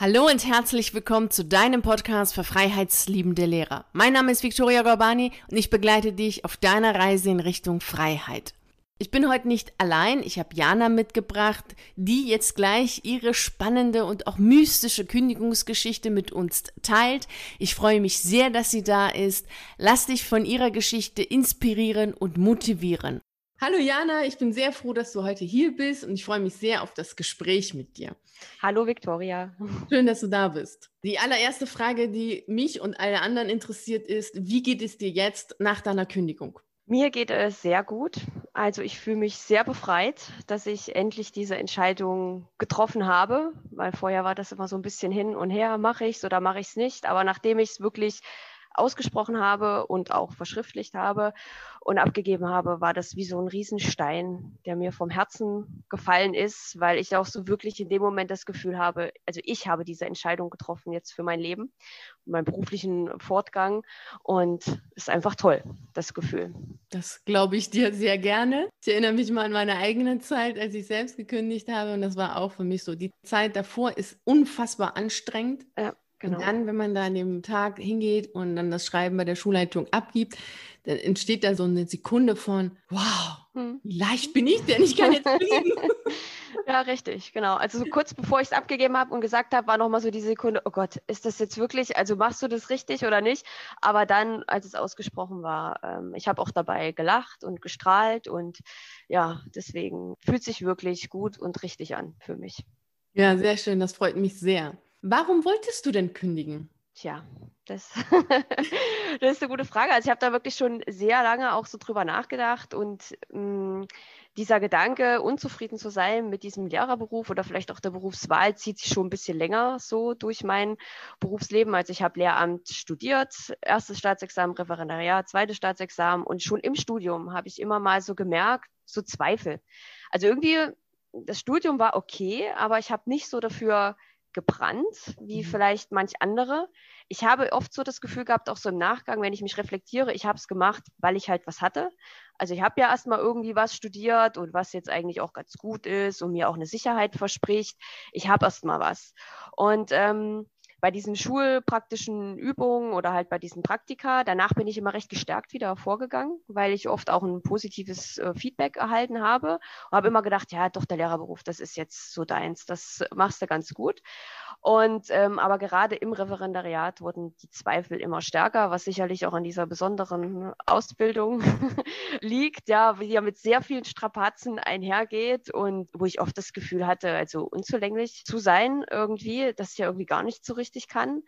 Hallo und herzlich willkommen zu deinem Podcast für freiheitsliebende Lehrer. Mein Name ist Victoria Gorbani und ich begleite dich auf deiner Reise in Richtung Freiheit. Ich bin heute nicht allein, ich habe Jana mitgebracht, die jetzt gleich ihre spannende und auch mystische Kündigungsgeschichte mit uns teilt. Ich freue mich sehr, dass sie da ist. Lass dich von ihrer Geschichte inspirieren und motivieren. Hallo Jana, ich bin sehr froh, dass du heute hier bist und ich freue mich sehr auf das Gespräch mit dir. Hallo Viktoria. Schön, dass du da bist. Die allererste Frage, die mich und alle anderen interessiert, ist, wie geht es dir jetzt nach deiner Kündigung? Mir geht es sehr gut. Also ich fühle mich sehr befreit, dass ich endlich diese Entscheidung getroffen habe, weil vorher war das immer so ein bisschen hin und her, mache ich es oder mache ich es nicht. Aber nachdem ich es wirklich ausgesprochen habe und auch verschriftlicht habe und abgegeben habe, war das wie so ein Riesenstein, der mir vom Herzen gefallen ist, weil ich auch so wirklich in dem Moment das Gefühl habe, also ich habe diese Entscheidung getroffen jetzt für mein Leben, meinen beruflichen Fortgang und es ist einfach toll, das Gefühl. Das glaube ich dir sehr gerne. Ich erinnere mich mal an meine eigene Zeit, als ich selbst gekündigt habe und das war auch für mich so. Die Zeit davor ist unfassbar anstrengend. Ja Genau. Und dann, wenn man da an dem Tag hingeht und dann das Schreiben bei der Schulleitung abgibt, dann entsteht da so eine Sekunde von, wow, hm. wie leicht bin ich denn? Ich kann jetzt fliegen. ja, richtig, genau. Also so kurz bevor ich es abgegeben habe und gesagt habe, war nochmal so die Sekunde, oh Gott, ist das jetzt wirklich, also machst du das richtig oder nicht? Aber dann, als es ausgesprochen war, ähm, ich habe auch dabei gelacht und gestrahlt und ja, deswegen fühlt sich wirklich gut und richtig an für mich. Ja, sehr schön, das freut mich sehr. Warum wolltest du denn kündigen? Tja, das, das ist eine gute Frage. Also ich habe da wirklich schon sehr lange auch so drüber nachgedacht und mh, mm, dieser Gedanke, unzufrieden zu sein mit diesem Lehrerberuf oder vielleicht auch der Berufswahl, zieht sich schon ein bisschen länger so durch mein Berufsleben. Also ich habe Lehramt studiert, erstes Staatsexamen, Referendariat, zweites Staatsexamen und schon im Studium habe ich immer mal so gemerkt, so Zweifel. Also irgendwie, das Studium war okay, aber ich habe nicht so dafür gebrannt, wie mhm. vielleicht manch andere. Ich habe oft so das Gefühl gehabt, auch so im Nachgang, wenn ich mich reflektiere, ich habe es gemacht, weil ich halt was hatte. Also ich habe ja erstmal irgendwie was studiert und was jetzt eigentlich auch ganz gut ist und mir auch eine Sicherheit verspricht. Ich habe erstmal was. Und ähm, bei diesen schulpraktischen Übungen oder halt bei diesen Praktika, danach bin ich immer recht gestärkt wieder vorgegangen, weil ich oft auch ein positives äh, Feedback erhalten habe und habe immer gedacht, ja, doch, der Lehrerberuf, das ist jetzt so deins, das machst du ganz gut. Und ähm, aber gerade im Referendariat wurden die Zweifel immer stärker, was sicherlich auch an dieser besonderen Ausbildung liegt, ja, die ja mit sehr vielen Strapazen einhergeht und wo ich oft das Gefühl hatte, also unzulänglich zu sein irgendwie, dass ich ja irgendwie gar nicht so richtig kann.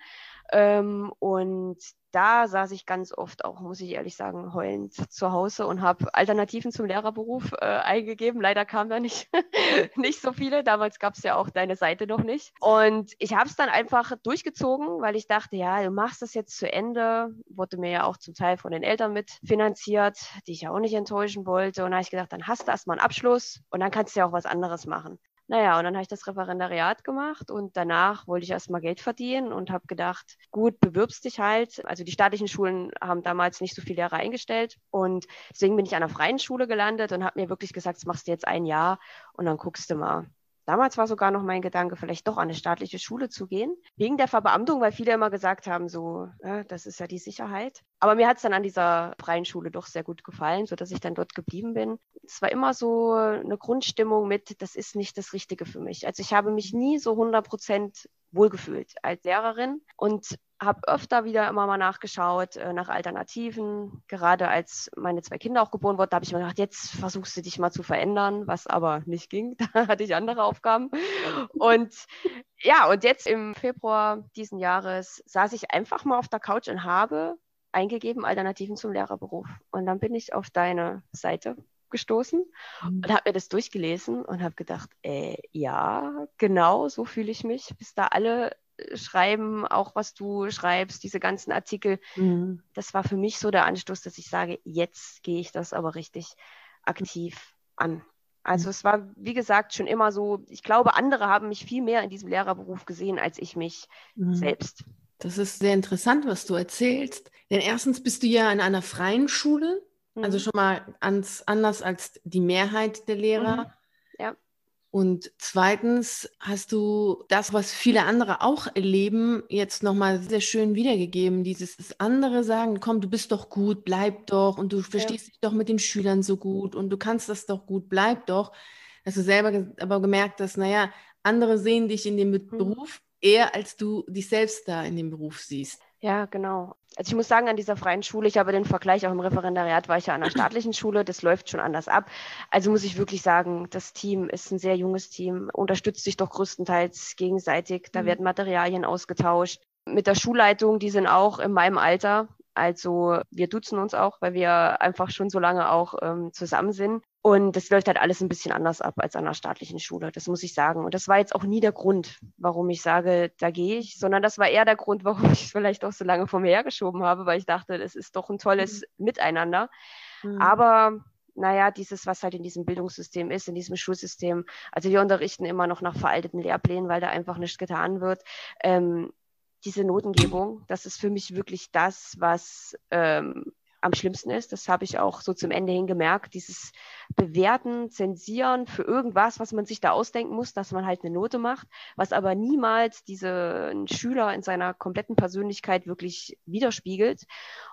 Ähm, und da saß ich ganz oft auch, muss ich ehrlich sagen, heulend zu Hause und habe Alternativen zum Lehrerberuf äh, eingegeben. Leider kamen da nicht, nicht so viele. Damals gab es ja auch deine Seite noch nicht. Und ich habe es dann einfach durchgezogen, weil ich dachte, ja, du machst das jetzt zu Ende. Wurde mir ja auch zum Teil von den Eltern mitfinanziert, die ich ja auch nicht enttäuschen wollte. Und da habe ich gedacht, dann hast du erstmal einen Abschluss und dann kannst du ja auch was anderes machen. Naja, und dann habe ich das Referendariat gemacht und danach wollte ich erstmal Geld verdienen und habe gedacht, gut, bewirbst dich halt. Also die staatlichen Schulen haben damals nicht so viele Lehrer eingestellt und deswegen bin ich an einer freien Schule gelandet und habe mir wirklich gesagt, das machst du jetzt ein Jahr und dann guckst du mal. Damals war sogar noch mein Gedanke, vielleicht doch an eine staatliche Schule zu gehen, wegen der Verbeamtung, weil viele immer gesagt haben, so, ja, das ist ja die Sicherheit. Aber mir hat es dann an dieser freien Schule doch sehr gut gefallen, sodass ich dann dort geblieben bin. Es war immer so eine Grundstimmung mit, das ist nicht das Richtige für mich. Also ich habe mich nie so 100 Prozent wohlgefühlt als Lehrerin und habe öfter wieder immer mal nachgeschaut äh, nach Alternativen. Gerade als meine zwei Kinder auch geboren wurden, habe ich mir gedacht, jetzt versuchst du dich mal zu verändern, was aber nicht ging. Da hatte ich andere Aufgaben. Und ja, und jetzt im Februar diesen Jahres saß ich einfach mal auf der Couch und habe eingegeben Alternativen zum Lehrerberuf. Und dann bin ich auf deine Seite gestoßen mhm. und habe mir das durchgelesen und habe gedacht, äh, ja, genau so fühle ich mich, bis da alle schreiben, auch was du schreibst, diese ganzen Artikel. Mhm. Das war für mich so der Anstoß, dass ich sage, jetzt gehe ich das aber richtig aktiv an. Also mhm. es war, wie gesagt, schon immer so, ich glaube, andere haben mich viel mehr in diesem Lehrerberuf gesehen als ich mich mhm. selbst. Das ist sehr interessant, was du erzählst. Denn erstens bist du ja in einer freien Schule, also mhm. schon mal ans, anders als die Mehrheit der Lehrer. Mhm. Ja. Und zweitens hast du das, was viele andere auch erleben, jetzt nochmal sehr schön wiedergegeben. Dieses das andere sagen, komm, du bist doch gut, bleib doch und du verstehst ja. dich doch mit den Schülern so gut und du kannst das doch gut, bleib doch. Dass du selber aber gemerkt hast, naja, andere sehen dich in dem mhm. Beruf eher, als du dich selbst da in dem Beruf siehst. Ja, genau. Also ich muss sagen, an dieser freien Schule, ich habe den Vergleich auch im Referendariat, war ich ja an einer staatlichen Schule, das läuft schon anders ab. Also muss ich wirklich sagen, das Team ist ein sehr junges Team, unterstützt sich doch größtenteils gegenseitig. Da mhm. werden Materialien ausgetauscht. Mit der Schulleitung, die sind auch in meinem Alter. Also wir duzen uns auch, weil wir einfach schon so lange auch ähm, zusammen sind. Und das läuft halt alles ein bisschen anders ab als an einer staatlichen Schule, das muss ich sagen. Und das war jetzt auch nie der Grund, warum ich sage, da gehe ich, sondern das war eher der Grund, warum ich es vielleicht auch so lange vor mir hergeschoben habe, weil ich dachte, das ist doch ein tolles mhm. Miteinander. Mhm. Aber naja, dieses, was halt in diesem Bildungssystem ist, in diesem Schulsystem, also wir unterrichten immer noch nach veralteten Lehrplänen, weil da einfach nichts getan wird. Ähm, diese Notengebung, das ist für mich wirklich das, was ähm, am schlimmsten ist. Das habe ich auch so zum Ende hin gemerkt. Dieses Bewerten, Zensieren für irgendwas, was man sich da ausdenken muss, dass man halt eine Note macht, was aber niemals diesen Schüler in seiner kompletten Persönlichkeit wirklich widerspiegelt.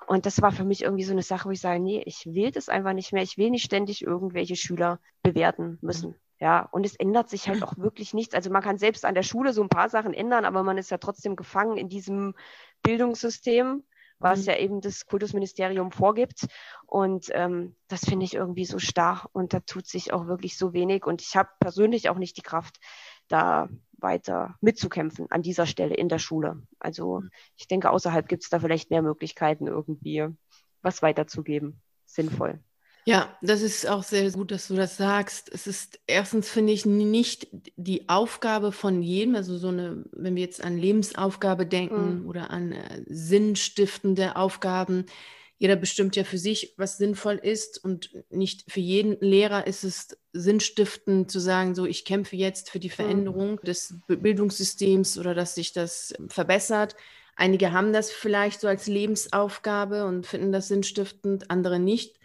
Und das war für mich irgendwie so eine Sache, wo ich sage, nee, ich will das einfach nicht mehr. Ich will nicht ständig irgendwelche Schüler bewerten müssen. Ja, und es ändert sich halt auch wirklich nichts. Also man kann selbst an der Schule so ein paar Sachen ändern, aber man ist ja trotzdem gefangen in diesem Bildungssystem was mhm. ja eben das Kultusministerium vorgibt. Und ähm, das finde ich irgendwie so starr und da tut sich auch wirklich so wenig. Und ich habe persönlich auch nicht die Kraft, da weiter mitzukämpfen an dieser Stelle in der Schule. Also mhm. ich denke, außerhalb gibt es da vielleicht mehr Möglichkeiten, irgendwie was weiterzugeben. Sinnvoll. Ja, das ist auch sehr gut, dass du das sagst. Es ist erstens, finde ich, nicht die Aufgabe von jedem, also so eine, wenn wir jetzt an Lebensaufgabe denken mhm. oder an äh, sinnstiftende Aufgaben, jeder bestimmt ja für sich, was sinnvoll ist und nicht für jeden Lehrer ist es sinnstiftend zu sagen, so ich kämpfe jetzt für die mhm. Veränderung mhm. des Bildungssystems oder dass sich das verbessert. Einige haben das vielleicht so als Lebensaufgabe und finden das sinnstiftend, andere nicht.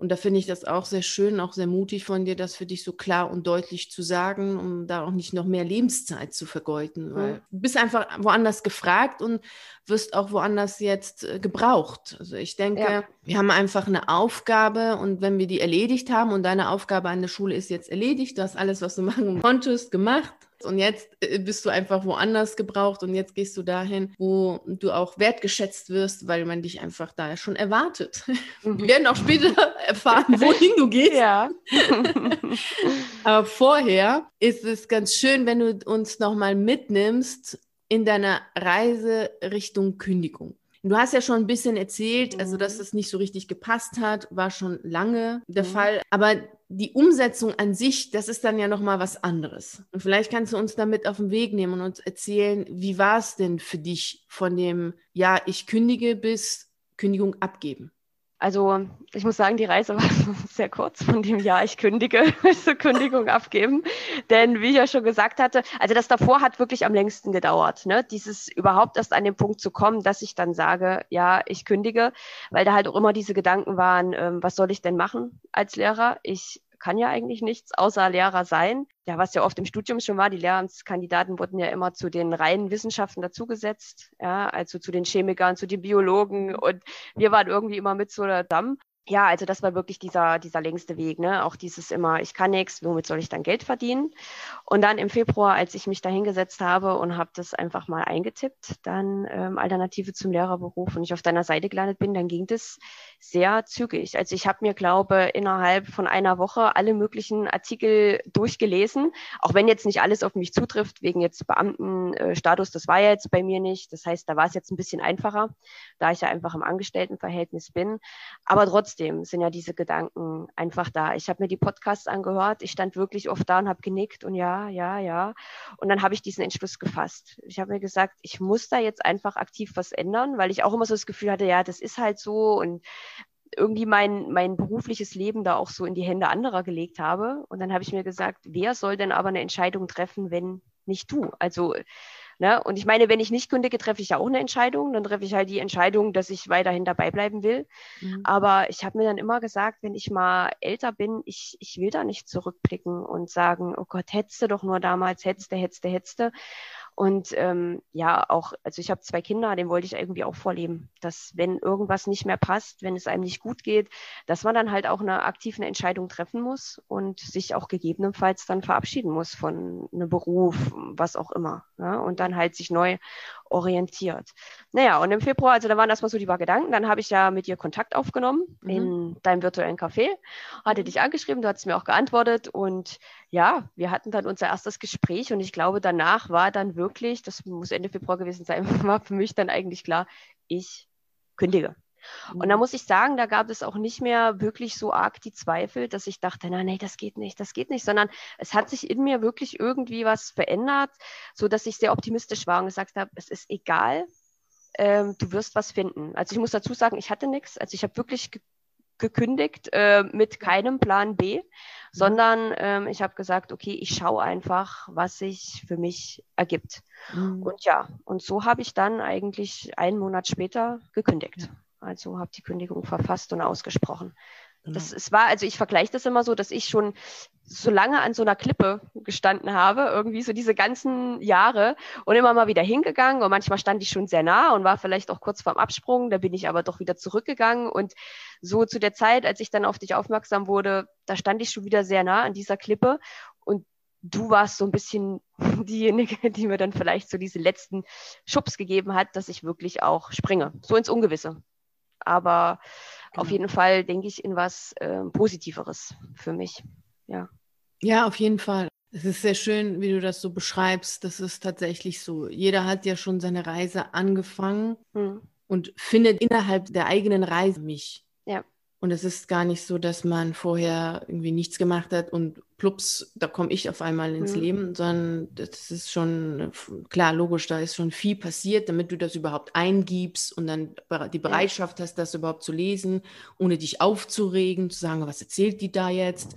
Und da finde ich das auch sehr schön, auch sehr mutig von dir, das für dich so klar und deutlich zu sagen, um da auch nicht noch mehr Lebenszeit zu vergeuden. Weil du bist einfach woanders gefragt und wirst auch woanders jetzt äh, gebraucht. Also ich denke, ja. wir haben einfach eine Aufgabe und wenn wir die erledigt haben und deine Aufgabe an der Schule ist jetzt erledigt, du hast alles, was du machen konntest, gemacht, und jetzt äh, bist du einfach woanders gebraucht und jetzt gehst du dahin, wo du auch wertgeschätzt wirst, weil man dich einfach da schon erwartet. Mhm. Wir werden auch später erfahren, wohin du gehst. Ja. Aber vorher ist es ganz schön, wenn du uns nochmal mitnimmst in deiner Reise Richtung Kündigung. Du hast ja schon ein bisschen erzählt, also dass mhm. es nicht so richtig gepasst hat, war schon lange der mhm. Fall. Aber die Umsetzung an sich, das ist dann ja noch mal was anderes. Und vielleicht kannst du uns damit auf den Weg nehmen und uns erzählen, wie war es denn für dich von dem, ja, ich kündige bis Kündigung abgeben? Also ich muss sagen, die Reise war sehr kurz von dem Jahr, ich kündige, zur Kündigung abgeben. Denn wie ich ja schon gesagt hatte, also das davor hat wirklich am längsten gedauert. Ne? Dieses überhaupt erst an den Punkt zu kommen, dass ich dann sage, ja, ich kündige, weil da halt auch immer diese Gedanken waren, ähm, was soll ich denn machen als Lehrer? Ich kann ja eigentlich nichts außer Lehrer sein. Ja, was ja oft im Studium schon war, die Lehramtskandidaten wurden ja immer zu den reinen Wissenschaften dazugesetzt, ja, also zu den Chemikern, zu den Biologen und wir waren irgendwie immer mit so der Damm ja, also das war wirklich dieser, dieser längste Weg, ne? Auch dieses immer, ich kann nichts, womit soll ich dann Geld verdienen? Und dann im Februar, als ich mich da hingesetzt habe und habe das einfach mal eingetippt, dann ähm, Alternative zum Lehrerberuf und ich auf deiner Seite gelandet bin, dann ging das sehr zügig. Also ich habe mir, glaube innerhalb von einer Woche alle möglichen Artikel durchgelesen, auch wenn jetzt nicht alles auf mich zutrifft, wegen jetzt Beamtenstatus, das war ja jetzt bei mir nicht. Das heißt, da war es jetzt ein bisschen einfacher, da ich ja einfach im Angestelltenverhältnis bin. Aber trotzdem, sind ja diese Gedanken einfach da. Ich habe mir die Podcasts angehört, ich stand wirklich oft da und habe genickt und ja, ja, ja. Und dann habe ich diesen Entschluss gefasst. Ich habe mir gesagt, ich muss da jetzt einfach aktiv was ändern, weil ich auch immer so das Gefühl hatte, ja, das ist halt so und irgendwie mein, mein berufliches Leben da auch so in die Hände anderer gelegt habe. Und dann habe ich mir gesagt, wer soll denn aber eine Entscheidung treffen, wenn nicht du? Also Ne? Und ich meine, wenn ich nicht kündige, treffe ich ja auch eine Entscheidung. Dann treffe ich halt die Entscheidung, dass ich weiterhin dabei bleiben will. Mhm. Aber ich habe mir dann immer gesagt, wenn ich mal älter bin, ich, ich will da nicht zurückblicken und sagen, oh Gott, hättest du doch nur damals, hättest du, hättest du, hättest du. Und ähm, ja, auch, also ich habe zwei Kinder, dem wollte ich irgendwie auch vorleben, dass wenn irgendwas nicht mehr passt, wenn es einem nicht gut geht, dass man dann halt auch eine aktive Entscheidung treffen muss und sich auch gegebenenfalls dann verabschieden muss von einem Beruf, was auch immer. Ja? Und dann halt sich neu orientiert. Naja, und im Februar, also da waren erstmal so die paar Gedanken, dann habe ich ja mit dir Kontakt aufgenommen mhm. in deinem virtuellen Café, hatte mhm. dich angeschrieben, du hast mir auch geantwortet und ja, wir hatten dann unser erstes Gespräch und ich glaube, danach war dann wirklich, das muss Ende Februar gewesen sein, war für mich dann eigentlich klar, ich kündige. Und da mhm. muss ich sagen, da gab es auch nicht mehr wirklich so arg die Zweifel, dass ich dachte, na nee, das geht nicht, das geht nicht, sondern es hat sich in mir wirklich irgendwie was verändert, so dass ich sehr optimistisch war und gesagt habe, es ist egal, ähm, du wirst was finden. Also ich muss dazu sagen, ich hatte nichts, also ich habe wirklich ge gekündigt äh, mit keinem Plan B, mhm. sondern ähm, ich habe gesagt, okay, ich schaue einfach, was sich für mich ergibt. Mhm. Und ja, und so habe ich dann eigentlich einen Monat später gekündigt. Ja. Also habe die Kündigung verfasst und ausgesprochen. Genau. Das es war, also ich vergleiche das immer so, dass ich schon so lange an so einer Klippe gestanden habe, irgendwie so diese ganzen Jahre und immer mal wieder hingegangen und manchmal stand ich schon sehr nah und war vielleicht auch kurz vorm Absprung, da bin ich aber doch wieder zurückgegangen und so zu der Zeit, als ich dann auf dich aufmerksam wurde, da stand ich schon wieder sehr nah an dieser Klippe und du warst so ein bisschen diejenige, die mir dann vielleicht so diese letzten Schubs gegeben hat, dass ich wirklich auch springe, so ins Ungewisse aber genau. auf jeden Fall denke ich in was äh, Positiveres für mich. Ja. Ja, auf jeden Fall. Es ist sehr schön, wie du das so beschreibst. Das ist tatsächlich so. Jeder hat ja schon seine Reise angefangen hm. und findet innerhalb der eigenen Reise mich. Ja. Und es ist gar nicht so, dass man vorher irgendwie nichts gemacht hat und plups, da komme ich auf einmal ins mhm. Leben, sondern das ist schon, klar, logisch, da ist schon viel passiert, damit du das überhaupt eingibst und dann die Bereitschaft hast, das überhaupt zu lesen, ohne dich aufzuregen, zu sagen, was erzählt die da jetzt?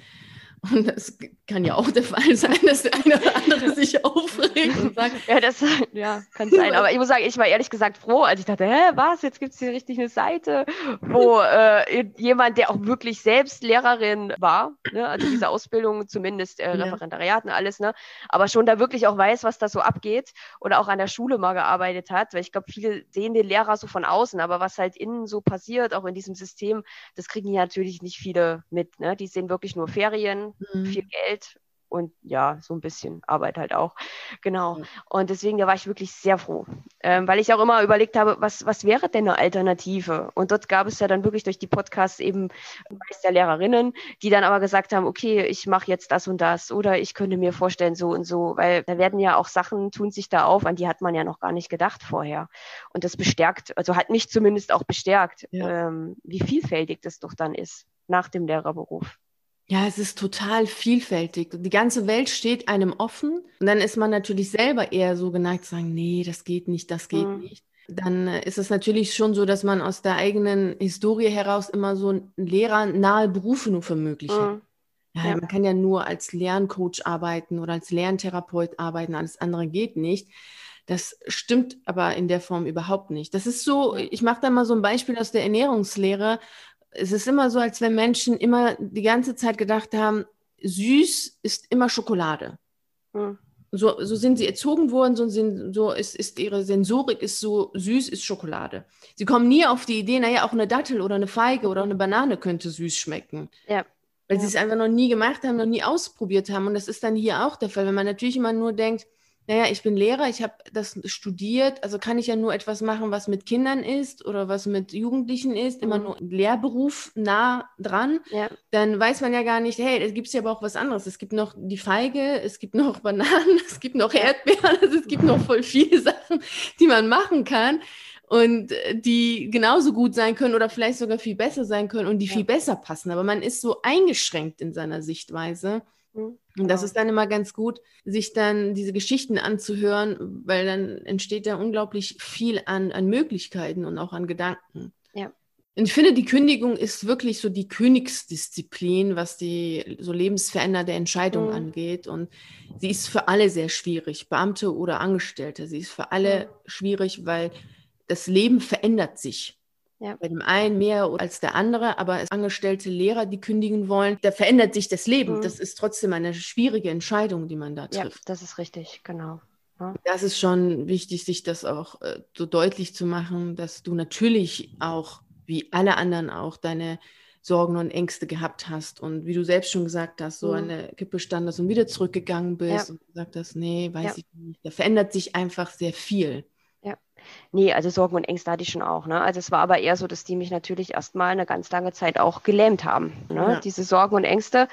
Und das kann ja auch der Fall sein, dass der eine oder andere sich aufregt und sagt. Ja, das ja, kann sein. Aber ich muss sagen, ich war ehrlich gesagt froh, als ich dachte, hä, was, jetzt gibt es hier richtig eine Seite, wo äh, jemand, der auch wirklich selbst Lehrerin war, ne, also diese Ausbildung, zumindest äh, Referendariat und alles, ne, aber schon da wirklich auch weiß, was da so abgeht oder auch an der Schule mal gearbeitet hat, weil ich glaube, viele sehen den Lehrer so von außen, aber was halt innen so passiert, auch in diesem System, das kriegen ja natürlich nicht viele mit. Ne? Die sehen wirklich nur Ferien, mhm. viel Geld und ja, so ein bisschen Arbeit halt auch. Genau. Und deswegen, da war ich wirklich sehr froh, ähm, weil ich auch immer überlegt habe, was, was wäre denn eine Alternative? Und dort gab es ja dann wirklich durch die Podcasts eben Meister Lehrerinnen, die dann aber gesagt haben, okay, ich mache jetzt das und das oder ich könnte mir vorstellen so und so, weil da werden ja auch Sachen, tun sich da auf, an die hat man ja noch gar nicht gedacht vorher. Und das bestärkt, also hat mich zumindest auch bestärkt, ja. ähm, wie vielfältig das doch dann ist nach dem Lehrerberuf. Ja, es ist total vielfältig. Die ganze Welt steht einem offen. Und dann ist man natürlich selber eher so geneigt zu sagen, nee, das geht nicht, das geht mhm. nicht. Dann äh, ist es natürlich schon so, dass man aus der eigenen Historie heraus immer so lehrernahe Berufe nur für möglich mhm. hat. Ja, ja, man kann ja nur als Lerncoach arbeiten oder als Lerntherapeut arbeiten, alles andere geht nicht. Das stimmt aber in der Form überhaupt nicht. Das ist so, ich mache da mal so ein Beispiel aus der Ernährungslehre es ist immer so, als wenn Menschen immer die ganze Zeit gedacht haben, süß ist immer Schokolade. Hm. So, so sind sie erzogen worden, so, sind, so ist, ist ihre Sensorik ist so süß ist Schokolade. Sie kommen nie auf die Idee, naja, auch eine Dattel oder eine Feige oder eine Banane könnte süß schmecken. Ja. Weil ja. sie es einfach noch nie gemacht haben, noch nie ausprobiert haben. Und das ist dann hier auch der Fall, wenn man natürlich immer nur denkt, naja, ich bin Lehrer, ich habe das studiert, also kann ich ja nur etwas machen, was mit Kindern ist oder was mit Jugendlichen ist, immer mhm. nur Lehrberuf nah dran. Ja. Dann weiß man ja gar nicht, hey, es gibt ja aber auch was anderes. Es gibt noch die Feige, es gibt noch Bananen, es gibt noch Erdbeeren, also es gibt noch voll viele Sachen, die man machen kann und äh, die genauso gut sein können oder vielleicht sogar viel besser sein können und die ja. viel besser passen. Aber man ist so eingeschränkt in seiner Sichtweise. Mhm. Und das ist dann immer ganz gut, sich dann diese Geschichten anzuhören, weil dann entsteht da unglaublich viel an, an Möglichkeiten und auch an Gedanken. Ja. Und ich finde, die Kündigung ist wirklich so die Königsdisziplin, was die so lebensverändernde Entscheidung mhm. angeht. Und sie ist für alle sehr schwierig, Beamte oder Angestellte. Sie ist für alle mhm. schwierig, weil das Leben verändert sich. Ja. Bei dem einen mehr als der andere, aber als angestellte Lehrer, die kündigen wollen, da verändert sich das Leben. Mhm. Das ist trotzdem eine schwierige Entscheidung, die man da trifft. Ja, das ist richtig, genau. Ja. Das ist schon wichtig, sich das auch äh, so deutlich zu machen, dass du natürlich auch wie alle anderen auch deine Sorgen und Ängste gehabt hast und wie du selbst schon gesagt hast, so mhm. an der Kippe standest und wieder zurückgegangen bist ja. und gesagt hast, nee, weiß ja. ich nicht. Da verändert sich einfach sehr viel. Ja. Nee, also Sorgen und Ängste hatte ich schon auch. Ne? Also es war aber eher so, dass die mich natürlich erstmal eine ganz lange Zeit auch gelähmt haben. Ne? Ja. Diese Sorgen und Ängste.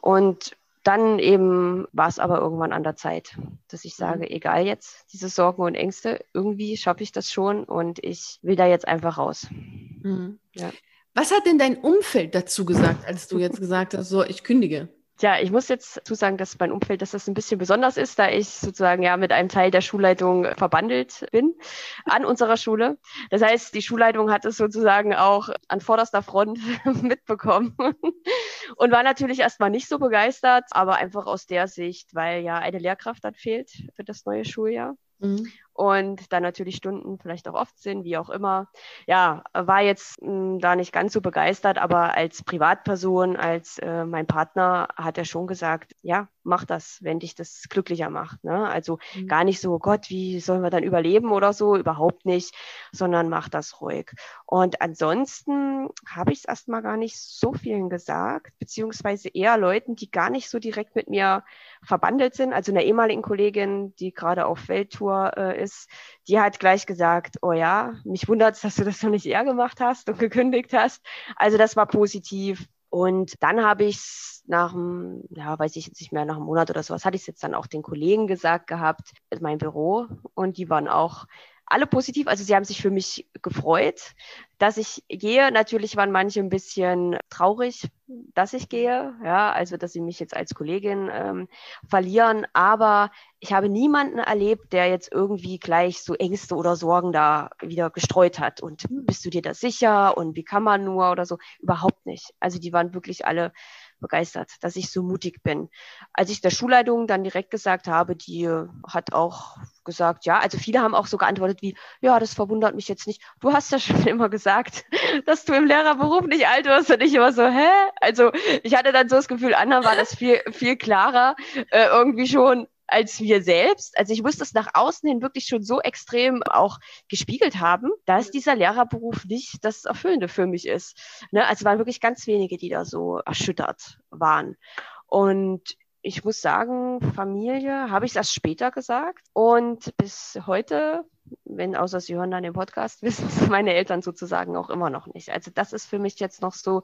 Und dann eben war es aber irgendwann an der Zeit, dass ich sage, mhm. egal jetzt, diese Sorgen und Ängste, irgendwie schaffe ich das schon und ich will da jetzt einfach raus. Mhm. Ja. Was hat denn dein Umfeld dazu gesagt, als du jetzt gesagt hast, so, ich kündige? Tja, ich muss jetzt zusagen, dass mein Umfeld, dass das ein bisschen besonders ist, da ich sozusagen ja mit einem Teil der Schulleitung verbandelt bin an unserer Schule. Das heißt, die Schulleitung hat es sozusagen auch an vorderster Front mitbekommen und war natürlich erstmal nicht so begeistert, aber einfach aus der Sicht, weil ja eine Lehrkraft dann fehlt für das neue Schuljahr. Mhm und dann natürlich Stunden vielleicht auch oft sind, wie auch immer. Ja, war jetzt mh, hm, da nicht ganz so begeistert, aber als Privatperson, als äh, mein Partner hat er schon gesagt, ja, mach das, wenn dich das glücklicher macht. Ne? Also mhm. gar nicht so, oh Gott, wie sollen wir dann überleben oder so, überhaupt nicht, sondern mach das ruhig. Und ansonsten habe ich es erstmal gar nicht so vielen gesagt, beziehungsweise eher Leuten, die gar nicht so direkt mit mir verbandelt sind. Also einer ehemaligen Kollegin, die gerade auf Welttour äh, ist, die hat gleich gesagt, oh ja, mich wundert es, dass du das noch nicht eher gemacht hast und gekündigt hast. Also das war positiv. Und dann habe ich es nach einem, ja, weiß ich jetzt nicht mehr, nach einem Monat oder sowas, hatte ich es jetzt dann auch den Kollegen gesagt gehabt, mein Büro. Und die waren auch alle positiv. Also sie haben sich für mich gefreut, dass ich gehe. Natürlich waren manche ein bisschen traurig, dass ich gehe. Ja, also dass sie mich jetzt als Kollegin ähm, verlieren. Aber ich habe niemanden erlebt, der jetzt irgendwie gleich so Ängste oder Sorgen da wieder gestreut hat. Und hm, bist du dir da sicher? Und wie kann man nur oder so? Überhaupt nicht. Also die waren wirklich alle begeistert, dass ich so mutig bin. Als ich der Schulleitung dann direkt gesagt habe, die hat auch gesagt, ja, also viele haben auch so geantwortet wie, ja, das verwundert mich jetzt nicht. Du hast ja schon immer gesagt, dass du im Lehrerberuf nicht alt wirst und ich immer so, hä? Also ich hatte dann so das Gefühl, anderen war das viel, viel klarer, äh, irgendwie schon, als wir selbst. Also ich muss das nach außen hin wirklich schon so extrem auch gespiegelt haben, dass dieser Lehrerberuf nicht das Erfüllende für mich ist. Ne? Also waren wirklich ganz wenige, die da so erschüttert waren. Und ich muss sagen, Familie habe ich erst später gesagt. Und bis heute, wenn außer Sie hören dann den Podcast, wissen es meine Eltern sozusagen auch immer noch nicht. Also das ist für mich jetzt noch so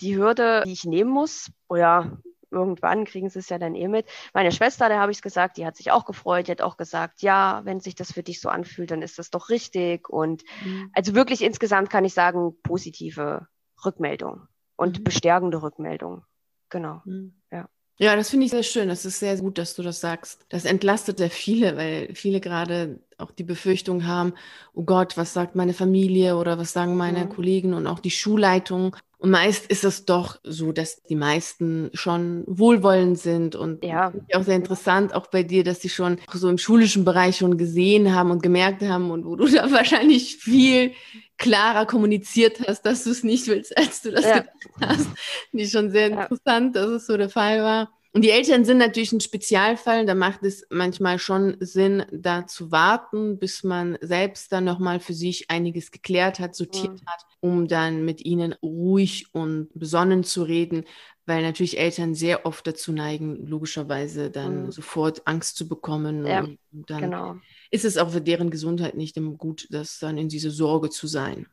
die Hürde, die ich nehmen muss. Ja, irgendwann kriegen sie es ja dann eh mit. Meine Schwester, der habe ich es gesagt, die hat sich auch gefreut, die hat auch gesagt, ja, wenn sich das für dich so anfühlt, dann ist das doch richtig. Und mhm. also wirklich insgesamt kann ich sagen, positive Rückmeldung und mhm. bestärkende Rückmeldung. Genau. Mhm. Ja. Ja, das finde ich sehr schön. Das ist sehr gut, dass du das sagst. Das entlastet sehr viele, weil viele gerade auch die Befürchtung haben, oh Gott, was sagt meine Familie oder was sagen meine mhm. Kollegen und auch die Schulleitung. Und meist ist es doch so, dass die meisten schon wohlwollend sind und ja. auch sehr interessant, auch bei dir, dass sie schon so im schulischen Bereich schon gesehen haben und gemerkt haben und wo du da wahrscheinlich viel klarer kommuniziert hast, dass du es nicht willst, als du das ja. gedacht hast. Die schon sehr interessant, ja. dass es so der Fall war. Und die Eltern sind natürlich ein Spezialfall. Da macht es manchmal schon Sinn, da zu warten, bis man selbst dann nochmal für sich einiges geklärt hat, sortiert mhm. hat, um dann mit ihnen ruhig und besonnen zu reden, weil natürlich Eltern sehr oft dazu neigen, logischerweise dann mhm. sofort Angst zu bekommen. Ja, und dann genau. ist es auch für deren Gesundheit nicht immer gut, das dann in diese Sorge zu sein.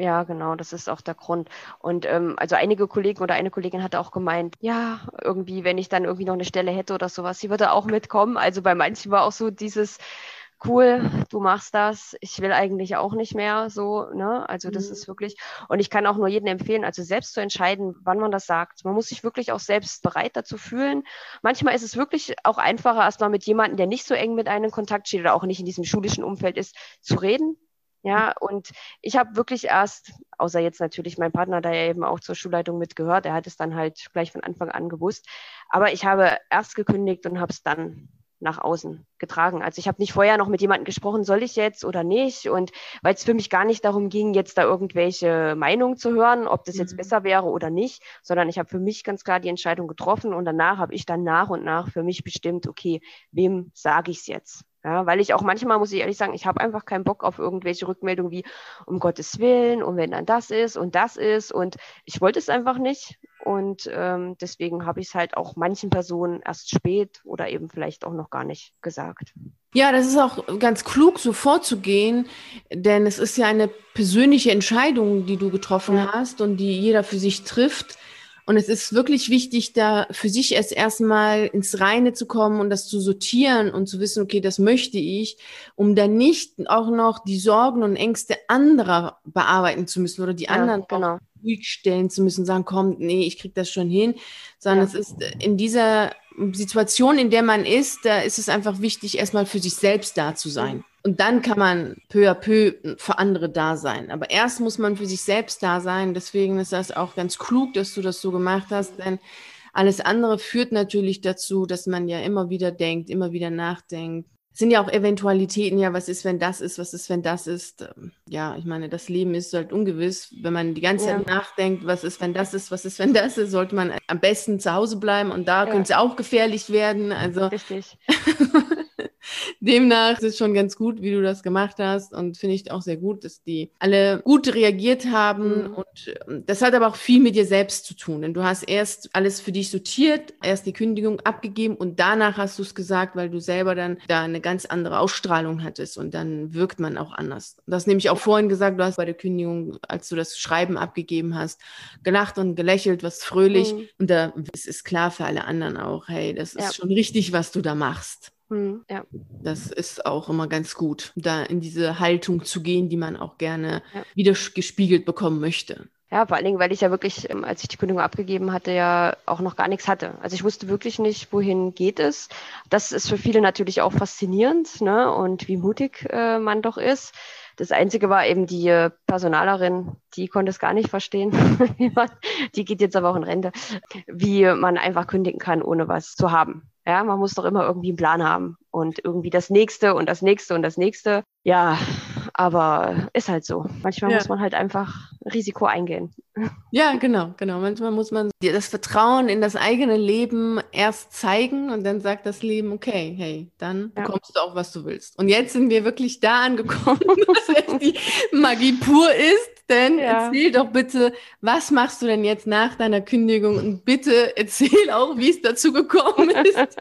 Ja, genau, das ist auch der Grund. Und ähm, also einige Kollegen oder eine Kollegin hatte auch gemeint, ja, irgendwie, wenn ich dann irgendwie noch eine Stelle hätte oder sowas, sie würde auch mitkommen. Also bei manchen war auch so dieses, cool, du machst das, ich will eigentlich auch nicht mehr so, ne? Also das mhm. ist wirklich, und ich kann auch nur jedem empfehlen, also selbst zu entscheiden, wann man das sagt. Man muss sich wirklich auch selbst bereit dazu fühlen. Manchmal ist es wirklich auch einfacher, erstmal mit jemandem, der nicht so eng mit einem in Kontakt steht oder auch nicht in diesem schulischen Umfeld ist, zu reden Ja, und ich habe wirklich erst, außer jetzt natürlich mein Partner, der ja eben auch zur Schulleitung mitgehört, der hat es dann halt gleich von Anfang an gewusst. Aber ich habe erst gekündigt und habe es dann nach außen getragen. Also ich habe nicht vorher noch mit jemandem gesprochen, soll ich jetzt oder nicht? Und weil es für mich gar nicht darum ging, jetzt da irgendwelche Meinungen zu hören, ob das jetzt mhm. besser wäre oder nicht, sondern ich habe für mich ganz klar die Entscheidung getroffen und danach habe ich dann nach und nach für mich bestimmt, okay, wem sage ich es jetzt? Ja, weil ich auch manchmal, muss ich ehrlich sagen, ich habe einfach keinen Bock auf irgendwelche Rückmeldungen wie, um Gottes Willen, und wenn dann das ist und das ist. Und ich wollte es einfach nicht. Und ähm, deswegen habe ich es halt auch manchen Personen erst spät oder eben vielleicht auch noch gar nicht gesagt. Ja, das ist auch ganz klug, so vorzugehen, denn es ist ja eine persönliche Entscheidung, die du getroffen ja. hast und die jeder für sich trifft. Und es ist wirklich wichtig, da für sich erst erstmal ins Reine zu kommen und das zu sortieren und zu wissen, okay, das möchte ich, um dann nicht auch noch die Sorgen und Ängste anderer bearbeiten zu müssen oder die ja, anderen genau. ruhig stellen zu müssen, sagen, komm, nee, ich krieg das schon hin, sondern ja. es ist in dieser Situation, in der man ist, da ist es einfach wichtig, erstmal für sich selbst da zu sein. Und dann kann man peu à peu für andere da sein. Aber erst muss man für sich selbst da sein. Deswegen ist das auch ganz klug, dass du das so gemacht hast, denn alles andere führt natürlich dazu, dass man ja immer wieder denkt, immer wieder nachdenkt. Sind ja auch Eventualitäten, ja, was ist, wenn das ist, was ist, wenn das ist. Ähm, ja, ich meine, das Leben ist halt ungewiss. Wenn man die ganze Zeit nachdenkt, was ist, wenn das ist, was ist, wenn das ist, sollte man am besten zu Hause bleiben und da ja. könnte es auch gefährlich werden. Also Richtig. Demnach ist es schon ganz gut, wie du das gemacht hast und finde ich auch sehr gut, dass die alle gut reagiert haben. Mhm. Und ähm, das hat aber auch viel mit dir selbst zu tun, denn du hast erst alles für dich sortiert, erst die Kündigung abgegeben und danach hast du es gesagt, weil du selber dann da eine ganz andere Ausstrahlung hattest und dann wirkt man auch anders. Das nehme ich auch vorhin gesagt, du hast bei der Kündigung, als du das Schreiben abgegeben hast, gelacht und gelächelt, was fröhlich. Mhm. Und da ist es klar für alle anderen auch, hey, das ist ja. schon richtig, was du da machst. Mhm, ja. Das ist auch immer ganz gut, da in diese Haltung zu gehen, die man auch gerne ja. wieder gespiegelt bekommen möchte. Ja, vor allen Dingen, weil ich ja wirklich, ähm, als ich die Kündigung abgegeben hatte, ja auch noch gar nichts hatte. Also ich wusste wirklich nicht, wohin geht es. Das ist für viele natürlich auch faszinierend, ne? Und wie mutig äh, man doch ist. Das Einzige war eben die äh, Personalerin, die konnte es gar nicht verstehen. die geht jetzt aber auch in Rente, wie man einfach kündigen kann, ohne was zu haben. Ja, man muss doch immer irgendwie einen Plan haben und irgendwie das nächste und das nächste und das nächste. Ja, aber ist halt so. Manchmal ja. muss man halt einfach Risiko eingehen. Ja, genau, genau. Manchmal muss man das Vertrauen in das eigene Leben erst zeigen und dann sagt das Leben, okay, hey, dann ja. bekommst du auch, was du willst. Und jetzt sind wir wirklich da angekommen, dass jetzt die Magie pur ist denn ja. erzähl doch bitte, was machst du denn jetzt nach deiner Kündigung? Und bitte erzähl auch, wie es dazu gekommen ist.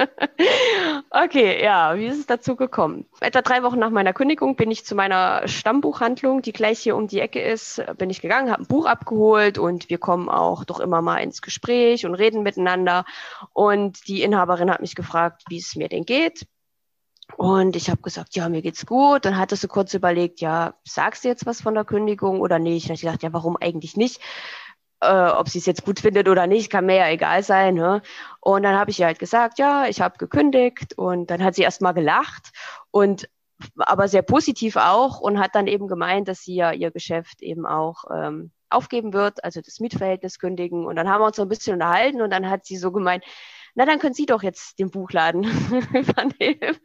okay, ja, wie ist es dazu gekommen? Etwa drei Wochen nach meiner Kündigung bin ich zu meiner Stammbuchhandlung, die gleich hier um die Ecke ist, bin ich gegangen, habe ein Buch abgeholt und wir kommen auch doch immer mal ins Gespräch und reden miteinander. Und die Inhaberin hat mich gefragt, wie es mir denn geht. Und ich habe gesagt, ja, mir geht's gut. Dann hattest du kurz überlegt, ja, sagst du jetzt was von der Kündigung oder nicht? Und ich gedacht, ja, warum eigentlich nicht? Äh, ob sie es jetzt gut findet oder nicht, kann mir ja egal sein. Ne? Und dann habe ich ihr halt gesagt, ja, ich habe gekündigt. Und dann hat sie erst mal gelacht und aber sehr positiv auch und hat dann eben gemeint, dass sie ja ihr Geschäft eben auch ähm, aufgeben wird, also das Mietverhältnis kündigen. Und dann haben wir uns so ein bisschen unterhalten und dann hat sie so gemeint, na, dann können Sie doch jetzt den Buchladen übernehmen.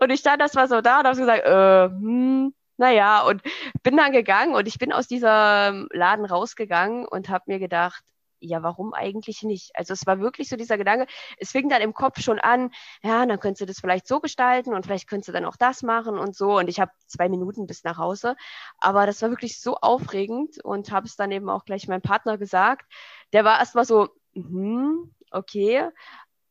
Und ich stand das war so da und habe gesagt, äh, hm, naja, und bin dann gegangen und ich bin aus diesem Laden rausgegangen und habe mir gedacht, ja, warum eigentlich nicht? Also es war wirklich so dieser Gedanke, es fing dann im Kopf schon an, ja, dann könntest du das vielleicht so gestalten und vielleicht könntest du dann auch das machen und so. Und ich habe zwei Minuten bis nach Hause. Aber das war wirklich so aufregend und habe es dann eben auch gleich meinem Partner gesagt. Der war erstmal so, hm, okay,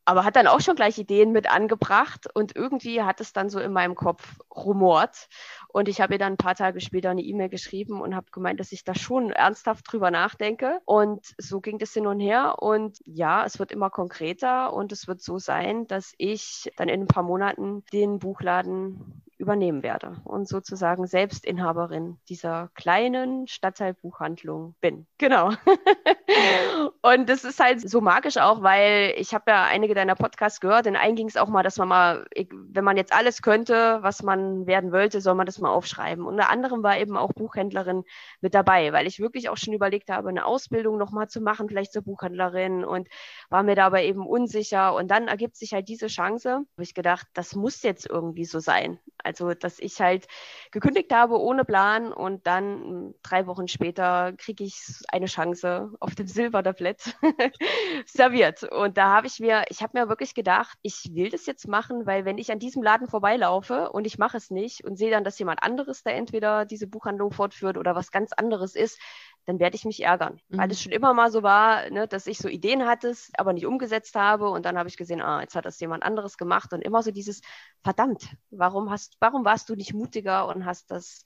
aber hat dann auch schon gleich Ideen mit angebracht und irgendwie hat es dann so in meinem Kopf rumort. Und ich habe ihr dann ein paar Tage später eine E-Mail geschrieben und habe gemeint, dass ich da schon ernsthaft drüber nachdenke. Und so ging das hin und her. Und ja, es wird immer konkreter und es wird so sein, dass ich dann in ein paar Monaten den Buchladen übernehmen werde und sozusagen selbst Inhaberin dieser kleinen Stadtteilbuchhandlung bin. Genau. und das ist halt so magisch auch, weil ich habe ja einige deiner Podcasts gehört, in einen ging es auch mal, dass man mal, wenn man jetzt alles könnte, was man werden wollte, soll man das mal aufschreiben. Unter anderem war eben auch Buchhändlerin mit dabei, weil ich wirklich auch schon überlegt habe, eine Ausbildung nochmal zu machen, vielleicht zur Buchhändlerin und war mir dabei eben unsicher. Und dann ergibt sich halt diese Chance, habe ich gedacht, das muss jetzt irgendwie so sein. Also, dass ich halt gekündigt habe ohne Plan und dann drei Wochen später kriege ich eine Chance auf dem Silbertablett serviert. Und da habe ich mir, ich habe mir wirklich gedacht, ich will das jetzt machen, weil wenn ich an diesem Laden vorbeilaufe und ich mache es nicht und sehe dann, dass jemand anderes da entweder diese Buchhandlung fortführt oder was ganz anderes ist, dann werde ich mich ärgern. Mhm. Weil es schon immer mal so war, ne, dass ich so Ideen hatte, aber nicht umgesetzt habe. Und dann habe ich gesehen, ah, jetzt hat das jemand anderes gemacht. Und immer so dieses, verdammt, warum hast, warum warst du nicht mutiger und hast das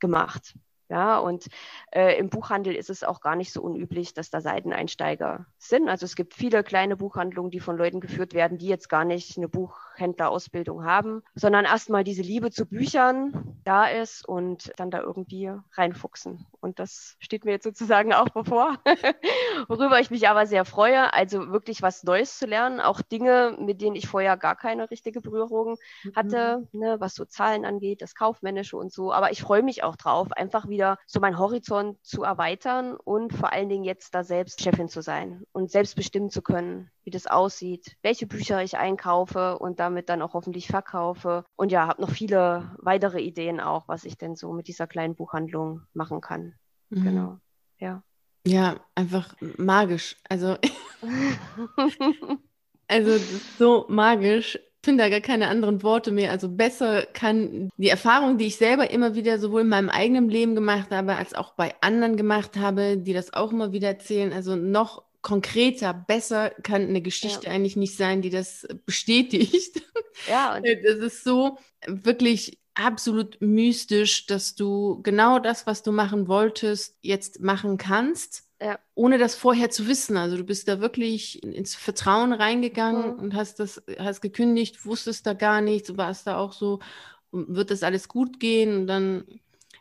gemacht? Ja, und äh, im Buchhandel ist es auch gar nicht so unüblich, dass da Seiteneinsteiger sind. Also es gibt viele kleine Buchhandlungen, die von Leuten geführt werden, die jetzt gar nicht eine Buchhändlerausbildung haben, sondern erstmal diese Liebe zu Büchern da ist und dann da irgendwie reinfuchsen. Und das steht mir jetzt sozusagen auch bevor, worüber ich mich aber sehr freue. Also wirklich was Neues zu lernen, auch Dinge, mit denen ich vorher gar keine richtige Berührung hatte, mhm. ne, was so Zahlen angeht, das Kaufmännische und so. Aber ich freue mich auch drauf, einfach wieder wieder so meinen Horizont zu erweitern und vor allen Dingen jetzt da selbst Chefin zu sein und selbst bestimmen zu können, wie das aussieht, welche Bücher ich einkaufe und damit dann auch hoffentlich verkaufe. Und ja, habe noch viele weitere Ideen auch, was ich denn so mit dieser kleinen Buchhandlung machen kann. Mhm. Genau. Ja. Ja, einfach magisch. Also, also so magisch finde da gar keine anderen Worte mehr. Also besser kann die Erfahrung, die ich selber immer wieder sowohl in meinem eigenen Leben gemacht habe, als auch bei anderen gemacht habe, die das auch immer wieder erzählen. Also noch konkreter, besser kann eine Geschichte ja. eigentlich nicht sein, die das bestätigt. Ja. Und das ist so wirklich absolut mystisch, dass du genau das, was du machen wolltest, jetzt machen kannst ja. ohne das vorher zu wissen. Also du bist da wirklich ins Vertrauen reingegangen mhm. und hast das, hast gekündigt, wusstest da gar nichts, warst da auch so, wird das alles gut gehen? Und dann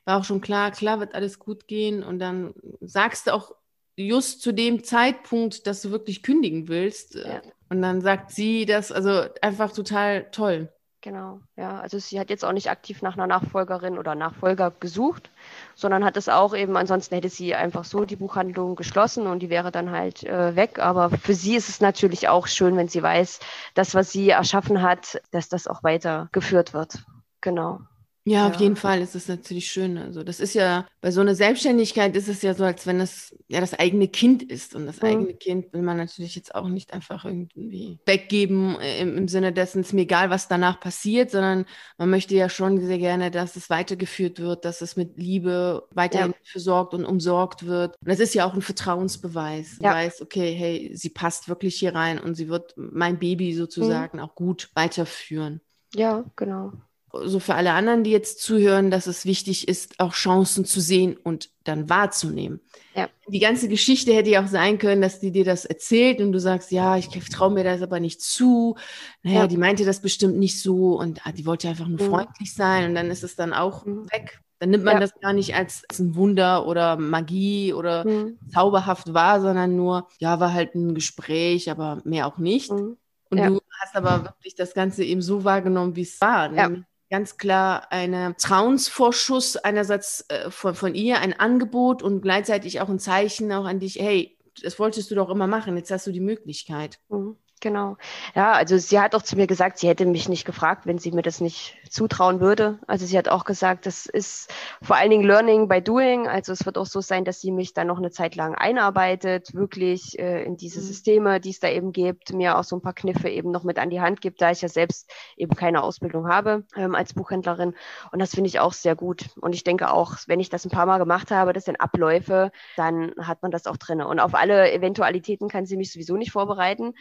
war auch schon klar, klar wird alles gut gehen. Und dann sagst du auch just zu dem Zeitpunkt, dass du wirklich kündigen willst. Ja. Und dann sagt sie das, also einfach total toll. Genau, ja. Also sie hat jetzt auch nicht aktiv nach einer Nachfolgerin oder Nachfolger gesucht, sondern hat es auch eben, ansonsten hätte sie einfach so die Buchhandlung geschlossen und die wäre dann halt äh, weg. Aber für sie ist es natürlich auch schön, wenn sie weiß, das, was sie erschaffen hat, dass das auch weitergeführt wird. Genau. Ja, auf jeden Fall ist es natürlich schön. Also das ist ja, bei so einer Selbstständigkeit ist es ja so, als wenn es ja das eigene Kind ist. Und das mhm. eigene Kind will man natürlich jetzt auch nicht einfach irgendwie weggeben äh, im, im Sinne dessen, es ist mir egal, was danach passiert, sondern man möchte ja schon sehr gerne, dass es weitergeführt wird, dass es mit Liebe weiterhin ja. versorgt und umsorgt wird. Und das ist ja auch ein Vertrauensbeweis. Ja. weißt, okay, hey, sie passt wirklich hier rein und sie wird mein Baby sozusagen mhm. auch gut weiterführen. Ja, genau so für alle anderen, die jetzt zuhören, dass es wichtig ist, auch Chancen zu sehen und dann wahrzunehmen. Ja. Die ganze Geschichte hätte ja auch sein können, dass die dir das erzählt und du sagst, ja, ich traue mir das aber nicht zu. Naja, ja. die meinte das bestimmt nicht so und ah, die wollte einfach nur mhm. freundlich sein und dann ist es dann auch mhm. weg. Dann nimmt man ja. das gar nicht als, als, ein Wunder oder Magie oder mhm. zauberhaft wahr, sondern nur, ja, war halt ein Gespräch, aber mehr auch nicht. Mhm. Und du hast aber wirklich das Ganze eben so wahrgenommen, wie es war. Ja ganz klar eine Trauensvorschuss einerseits äh, von, von ihr, ein Angebot und gleichzeitig auch ein Zeichen auch an dich, hey, das wolltest du doch immer machen, jetzt hast du die Möglichkeit. Mhm. Genau. Ja, also sie hat auch zu mir gesagt, sie hätte mich nicht gefragt, wenn sie mir das nicht zutrauen würde. Also sie hat auch gesagt, das ist vor allen Dingen Learning by Doing. Also es wird auch so sein, dass sie mich dann noch eine Zeit lang einarbeitet, wirklich äh, in diese mhm. Systeme, die es da eben gibt, mir auch so ein paar Kniffe eben noch mit an die Hand gibt, da ich ja selbst eben keine Ausbildung habe ähm, als Buchhändlerin. Und das finde ich auch sehr gut. Und ich denke auch, wenn ich das ein paar Mal gemacht habe, das sind Abläufe, dann hat man das auch drin. Und auf alle Eventualitäten kann sie mich sowieso nicht vorbereiten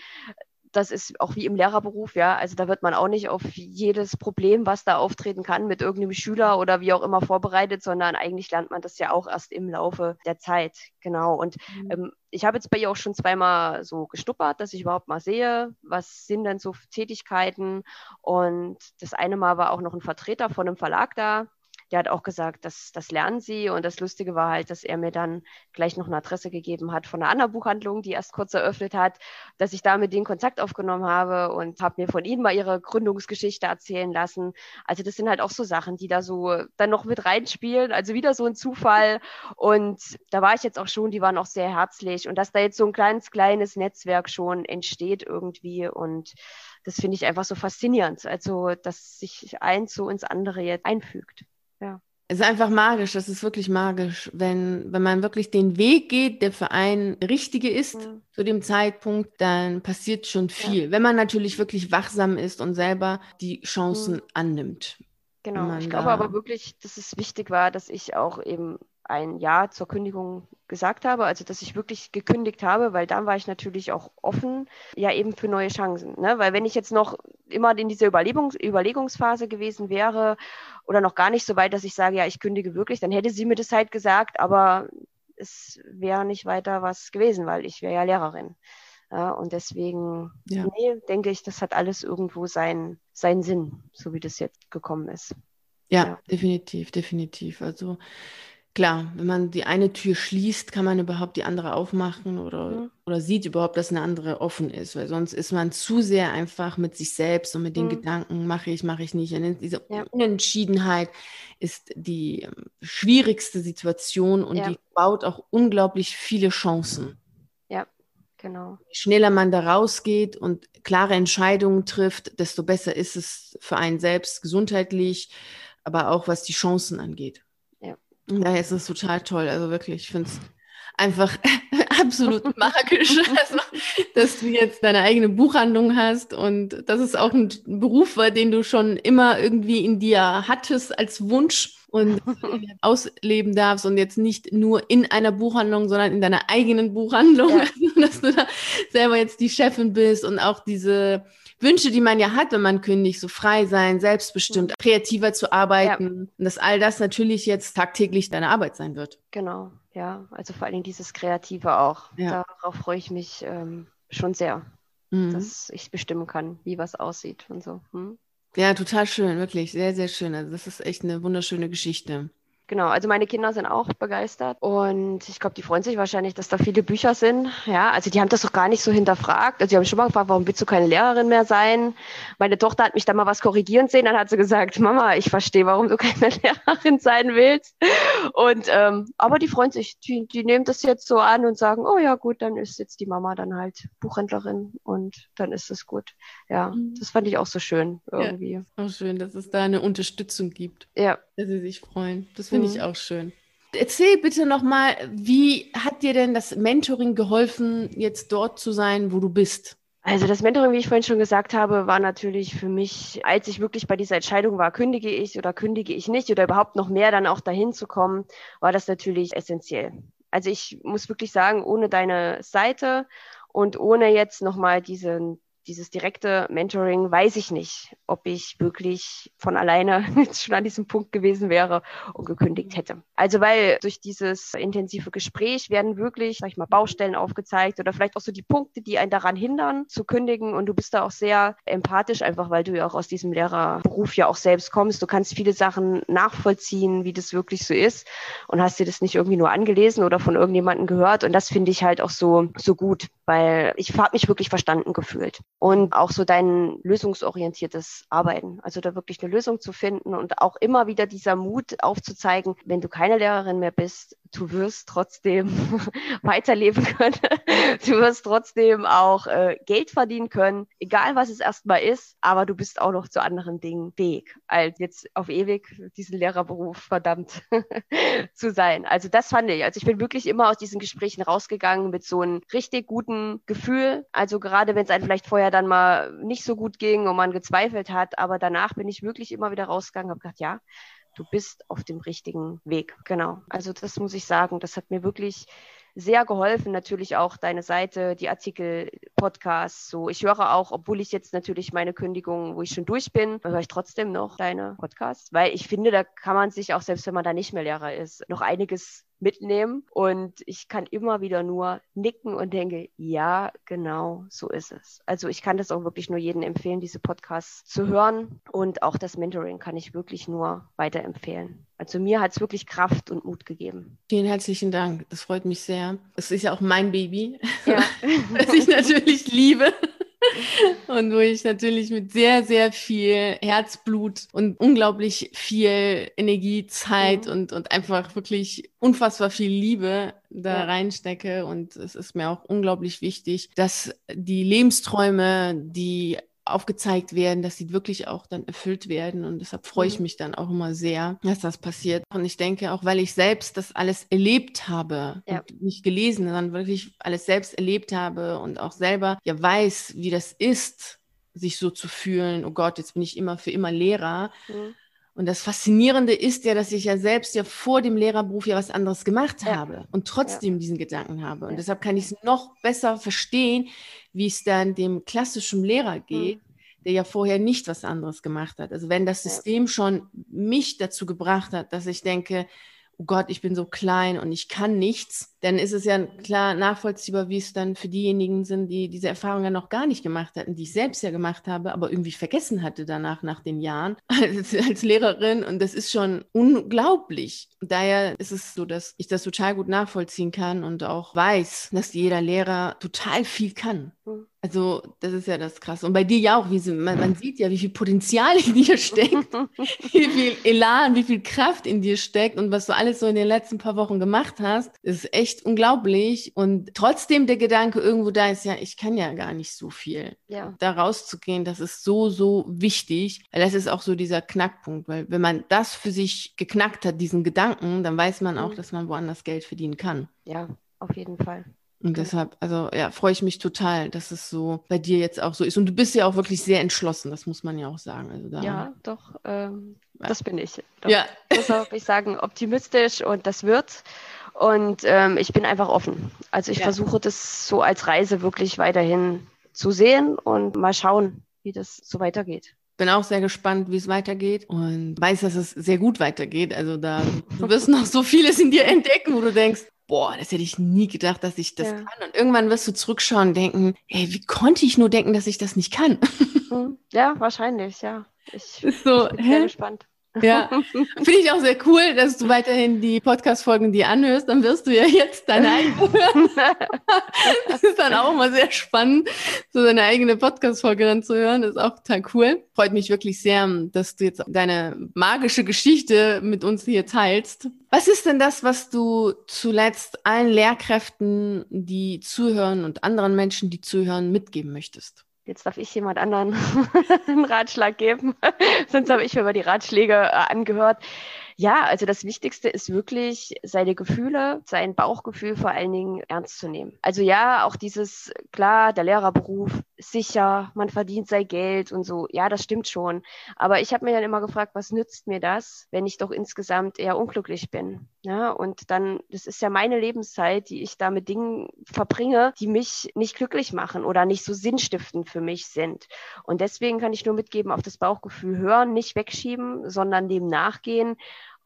das ist auch wie im Lehrerberuf, ja. Also da wird man auch nicht auf jedes Problem, was da auftreten kann, mit irgendeinem Schüler oder wie auch immer vorbereitet, sondern eigentlich lernt man das ja auch erst im Laufe der Zeit. Genau. Und mhm. ähm, ich habe jetzt bei ihr auch schon zweimal so gestuppert, dass ich überhaupt mal sehe, was sind denn so Tätigkeiten. Und das eine Mal war auch noch ein Vertreter von einem Verlag da, der hat auch gesagt, dass das lernen sie. Und das Lustige war halt, dass er mir dann gleich noch eine Adresse gegeben hat von einer anderen Buchhandlung, die erst kurz eröffnet hat, dass ich da mit denen Kontakt aufgenommen habe und habe mir von ihnen mal ihre Gründungsgeschichte erzählen lassen. Also das sind halt auch so Sachen, die da so dann noch mit reinspielen. Also wieder so ein Zufall. Und da war ich jetzt auch schon, die waren auch sehr herzlich. Und dass da jetzt so ein kleines, kleines Netzwerk schon entsteht irgendwie und das finde ich einfach so faszinierend. Also, dass sich eins so ins andere jetzt einfügt. Es ist einfach magisch, das ist wirklich magisch, wenn, wenn man wirklich den Weg geht, der für einen richtige ist mhm. zu dem Zeitpunkt, dann passiert schon viel. Ja. Wenn man natürlich wirklich wachsam ist und selber die Chancen mhm. annimmt. Genau, ich glaube aber wirklich, dass es wichtig war, dass ich auch eben ein Ja zur Kündigung gesagt habe, also dass ich wirklich gekündigt habe, weil dann war ich natürlich auch offen, ja eben für neue Chancen. Ne? Weil wenn ich jetzt noch immer in dieser Überlegungs Überlegungsphase gewesen wäre oder noch gar nicht so weit, dass ich sage, ja, ich kündige wirklich, dann hätte sie mir das halt gesagt, aber es wäre nicht weiter was gewesen, weil ich wäre ja Lehrerin. Ja, und deswegen, ja. nee, denke ich, das hat alles irgendwo seinen, seinen Sinn, so wie das jetzt gekommen ist. Ja, ja, definitiv, definitiv. Also Klar, wenn man die eine Tür schließt, kann man überhaupt die andere aufmachen oder, mhm. oder sieht überhaupt, dass eine andere offen ist, weil sonst ist man zu sehr einfach mit sich selbst und mit den mhm. Gedanken, mache ich, mache ich nicht. Und diese ja. Unentschiedenheit ist die ähm, schwierigste Situation und ja. die baut auch unglaublich viele Chancen. Ja, genau. Je schneller man da rausgeht und klare Entscheidungen trifft, desto besser ist es für einen selbst gesundheitlich, aber auch was die Chancen angeht. Ja, es ist total toll. Also wirklich, ich finde es einfach absolut magisch, also, dass du jetzt deine eigene Buchhandlung hast und das ist auch ein Beruf war, den du schon immer irgendwie in dir hattest als Wunsch und ausleben darfst und jetzt nicht nur in einer Buchhandlung, sondern in deiner eigenen Buchhandlung, ja. dass du da selber jetzt die Chefin bist und auch diese Wünsche, die man ja hat, wenn man kündigt, so frei sein, selbstbestimmt, kreativer zu arbeiten. Ja. Und dass all das natürlich jetzt tagtäglich deine Arbeit sein wird. Genau, ja. Also vor allen Dingen dieses Kreative auch. Ja. Darauf freue ich mich ähm, schon sehr, mhm. dass ich bestimmen kann, wie was aussieht und so. Hm? Ja, total schön, wirklich. Sehr, sehr schön. Also das ist echt eine wunderschöne Geschichte. Genau, also meine Kinder sind auch begeistert und ich glaube, die freuen sich wahrscheinlich, dass da viele Bücher sind. Ja, also die haben das doch gar nicht so hinterfragt. Also die haben schon mal gefragt, warum willst du keine Lehrerin mehr sein? Meine Tochter hat mich da mal was korrigieren sehen, dann hat sie gesagt, Mama, ich verstehe, warum du keine Lehrerin sein willst. Und ähm, aber die freuen sich, die, die nehmen das jetzt so an und sagen, oh ja gut, dann ist jetzt die Mama dann halt Buchhändlerin und dann ist es gut. Ja, mhm. das fand ich auch so schön irgendwie. Ja, auch schön, dass es da eine Unterstützung gibt. Ja. Dass sie sich freuen. Das finde finde ich mhm. auch schön. Erzähl bitte nochmal, wie hat dir denn das Mentoring geholfen, jetzt dort zu sein, wo du bist? Also das Mentoring, wie ich vorhin schon gesagt habe, war natürlich für mich, als ich wirklich bei dieser Entscheidung war, kündige ich oder kündige ich nicht oder überhaupt noch mehr dann auch dahin zu kommen, war das natürlich essentiell. Also ich muss wirklich sagen, ohne deine Seite und ohne jetzt nochmal diesen dieses direkte Mentoring, weiß ich nicht, ob ich wirklich von alleine jetzt schon an diesem Punkt gewesen wäre und gekündigt hätte. Also weil durch dieses intensive Gespräch werden wirklich, sag ich mal, Baustellen aufgezeigt oder vielleicht auch so die Punkte, die einen daran hindern zu kündigen und du bist da auch sehr empathisch, einfach weil du ja auch aus diesem Lehrerberuf ja auch selbst kommst. Du kannst viele Sachen nachvollziehen, wie das wirklich so ist und hast dir das nicht irgendwie nur angelesen oder von irgendjemandem gehört und das finde ich halt auch so, so gut, weil ich habe mich wirklich verstanden gefühlt und auch so dein lösungsorientiertes Arbeiten. Also da wirklich eine Lösung zu finden und auch immer wieder dieser Mut aufzuzeigen, wenn du keine Lehrerin mehr bist, du wirst trotzdem weiterleben können. Du wirst trotzdem auch äh, Geld verdienen können, egal was es erstmal ist, aber du bist auch noch zu anderen Dingen fähig, als jetzt auf ewig diesen Lehrerberuf verdammt zu sein. Also das fand ich. Also ich bin wirklich immer aus diesen Gesprächen rausgegangen mit so einem richtig guten Gefühl. Also gerade wenn es einem vielleicht vorher dann mal nicht so gut ging und man gezweifelt hat, aber danach bin ich wirklich immer wieder rausgegangen und habe gedacht, ja, du bist auf dem richtigen Weg. Genau. Also das muss ich sagen, das hat mir wirklich sehr geholfen. Natürlich auch deine Seite, die Artikel Podcasts. So, ich höre auch, obwohl ich jetzt natürlich meine Kündigung, wo ich schon durch bin, höre ich trotzdem noch deine Podcasts, weil ich finde, da kann man sich auch, selbst wenn man da nicht mehr Lehrer ist, noch einiges mitnehmen. Und ich kann immer wieder nur nicken und denke, ja, genau, so ist es. Also ich kann das auch wirklich nur jedem empfehlen, diese Podcasts zu hören. Und auch das Mentoring kann ich wirklich nur weiterempfehlen. Also mir hat es wirklich Kraft und Mut gegeben. Vielen herzlichen Dank. Das freut mich sehr. Es ist ja auch mein Baby, ja. das ich natürlich liebe. und wo ich natürlich mit sehr, sehr viel Herzblut und unglaublich viel Energie, Zeit mhm. und, und einfach wirklich unfassbar viel Liebe da ja. reinstecke. Und es ist mir auch unglaublich wichtig, dass die Lebensträume, die aufgezeigt werden, dass sie wirklich auch dann erfüllt werden. Und deshalb freue ich mhm. mich dann auch immer sehr, dass das passiert. Und ich denke auch, weil ich selbst das alles erlebt habe, ja. nicht gelesen, sondern wirklich alles selbst erlebt habe und auch selber ja weiß, wie das ist, sich so zu fühlen, oh Gott, jetzt bin ich immer für immer Lehrer. Mhm. Und das Faszinierende ist ja, dass ich ja selbst ja vor dem Lehrerberuf ja was anderes gemacht ja. habe und trotzdem ja. diesen Gedanken habe. Und ja. deshalb kann ich es noch besser verstehen, wie es dann dem klassischen Lehrer geht, mhm. der ja vorher nicht was anderes gemacht hat. Also wenn das System schon mich dazu gebracht hat, dass ich denke, oh Gott, ich bin so klein und ich kann nichts, dann ist es ja klar nachvollziehbar, wie es dann für diejenigen sind, die diese Erfahrung ja noch gar nicht gemacht hatten, die ich selbst ja gemacht habe, aber irgendwie vergessen hatte danach, nach den Jahren als, als Lehrerin. Und das ist schon unglaublich. Daher ist es so, dass ich das total gut nachvollziehen kann und auch weiß, dass jeder Lehrer total viel kann. Mhm. Also, das ist ja das Krasse. Und bei dir ja auch, wie sie, man, man, sieht ja, wie viel Potenzial in dir steckt, wie viel Elan, wie viel Kraft in dir steckt und was du alles so in den letzten paar Wochen gemacht hast, ist echt unglaublich. Und trotzdem der Gedanke irgendwo da ist, ja, ich kann ja gar nicht so viel. Ja. Da rauszugehen, das ist so, so wichtig. Weil das ist auch so dieser Knackpunkt, weil wenn man das für sich geknackt hat, diesen Gedanken, dann weiß man auch, mhm. dass man woanders Geld verdienen kann. Ja, auf jeden Fall. Und deshalb, also ja, freue ich mich total, dass es so bei dir jetzt auch so ist. Und du bist ja auch wirklich sehr entschlossen, das muss man ja auch sagen. Also da, ja, doch, ähm, ja. das bin ich. Doch. Ja. Deshalb ich sagen, optimistisch und das wird. Und ähm, ich bin einfach offen. Also ich ja. versuche das so als Reise wirklich weiterhin zu sehen und mal schauen, wie das so weitergeht bin auch sehr gespannt, wie es weitergeht und weiß, dass es sehr gut weitergeht. Also da du wirst noch so vieles in dir entdecken, wo du denkst, boah, das hätte ich nie gedacht, dass ich das ja. kann. Und irgendwann wirst du zurückschauen und denken, ey, wie konnte ich nur denken, dass ich das nicht kann? Hm. Ja, wahrscheinlich, ja. Ich, so, ich bin hä? sehr gespannt. Ja, finde ich auch sehr cool, dass du weiterhin die Podcast-Folgen dir anhörst. Dann wirst du ja jetzt deine eigene hören. Das ist dann auch mal sehr spannend, so deine eigene Podcast-Folge dann zu hören. Das ist auch total cool. Freut mich wirklich sehr, dass du jetzt deine magische Geschichte mit uns hier teilst. Was ist denn das, was du zuletzt allen Lehrkräften, die zuhören und anderen Menschen, die zuhören, mitgeben möchtest? Jetzt darf ich jemand anderen einen Ratschlag geben. Sonst habe ich mir über die Ratschläge äh, angehört. Ja, also das Wichtigste ist wirklich, seine Gefühle, sein Bauchgefühl vor allen Dingen ernst zu nehmen. Also ja, auch dieses, klar, der Lehrerberuf sicher, man verdient sein Geld und so. Ja, das stimmt schon. Aber ich habe mir dann immer gefragt, was nützt mir das, wenn ich doch insgesamt eher unglücklich bin? Ja, und dann, das ist ja meine Lebenszeit, die ich da mit Dingen verbringe, die mich nicht glücklich machen oder nicht so sinnstiftend für mich sind. Und deswegen kann ich nur mitgeben, auf das Bauchgefühl hören, nicht wegschieben, sondern dem nachgehen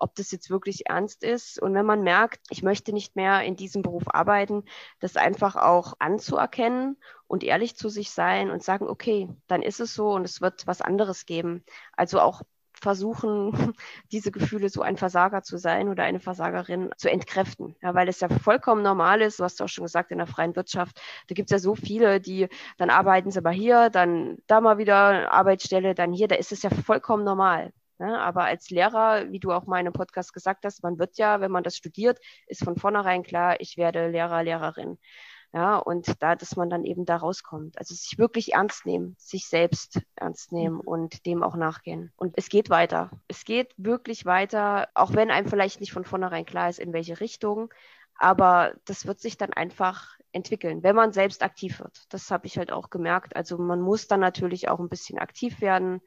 ob das jetzt wirklich ernst ist. Und wenn man merkt, ich möchte nicht mehr in diesem Beruf arbeiten, das einfach auch anzuerkennen und ehrlich zu sich sein und sagen, okay, dann ist es so und es wird was anderes geben. Also auch versuchen, diese Gefühle so ein Versager zu sein oder eine Versagerin zu entkräften. Ja, weil es ja vollkommen normal ist, du hast auch schon gesagt, in der freien Wirtschaft, da gibt es ja so viele, die dann arbeiten sie mal hier, dann da mal wieder Arbeitsstelle, dann hier, da ist es ja vollkommen normal. Ne? Aber als Lehrer, wie du auch mal in einem Podcast gesagt hast, man wird ja, wenn man das studiert, ist von vornherein klar, ich werde Lehrer, Lehrerin. Ja, und da, dass man dann eben da rauskommt. Also sich wirklich ernst nehmen, sich selbst ernst nehmen mhm. und dem auch nachgehen. Und es geht weiter. Es geht wirklich weiter, auch wenn einem vielleicht nicht von vornherein klar ist, in welche Richtung. Aber das wird sich dann einfach entwickeln, wenn man selbst aktiv wird. Das habe ich halt auch gemerkt. Also man muss dann natürlich auch ein bisschen aktiv werden,